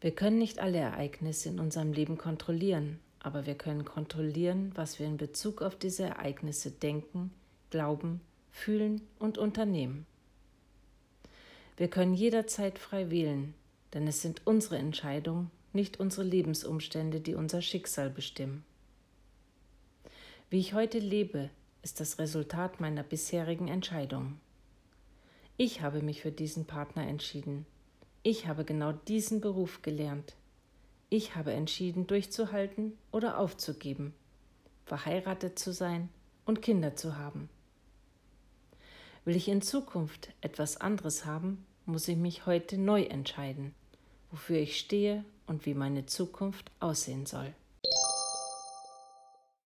Wir können nicht alle Ereignisse in unserem Leben kontrollieren, aber wir können kontrollieren, was wir in Bezug auf diese Ereignisse denken, glauben, fühlen und unternehmen. Wir können jederzeit frei wählen, denn es sind unsere Entscheidungen, nicht unsere Lebensumstände, die unser Schicksal bestimmen. Wie ich heute lebe, ist das Resultat meiner bisherigen Entscheidungen. Ich habe mich für diesen Partner entschieden ich habe genau diesen Beruf gelernt. Ich habe entschieden, durchzuhalten oder aufzugeben, verheiratet zu sein und Kinder zu haben. Will ich in Zukunft etwas anderes haben, muss ich mich heute neu entscheiden, wofür ich stehe und wie meine Zukunft aussehen soll.